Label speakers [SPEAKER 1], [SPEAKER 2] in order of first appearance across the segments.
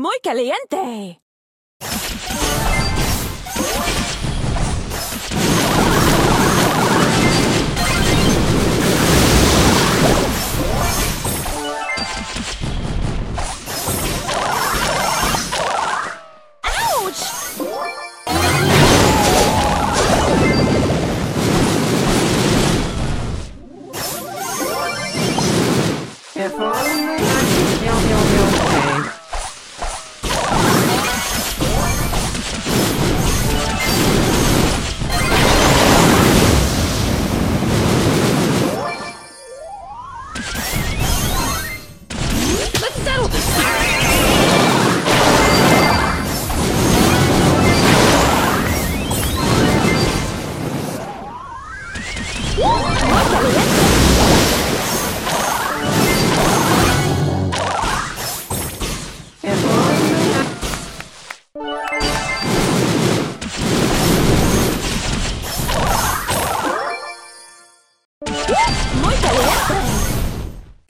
[SPEAKER 1] muy caliente.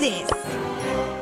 [SPEAKER 1] this!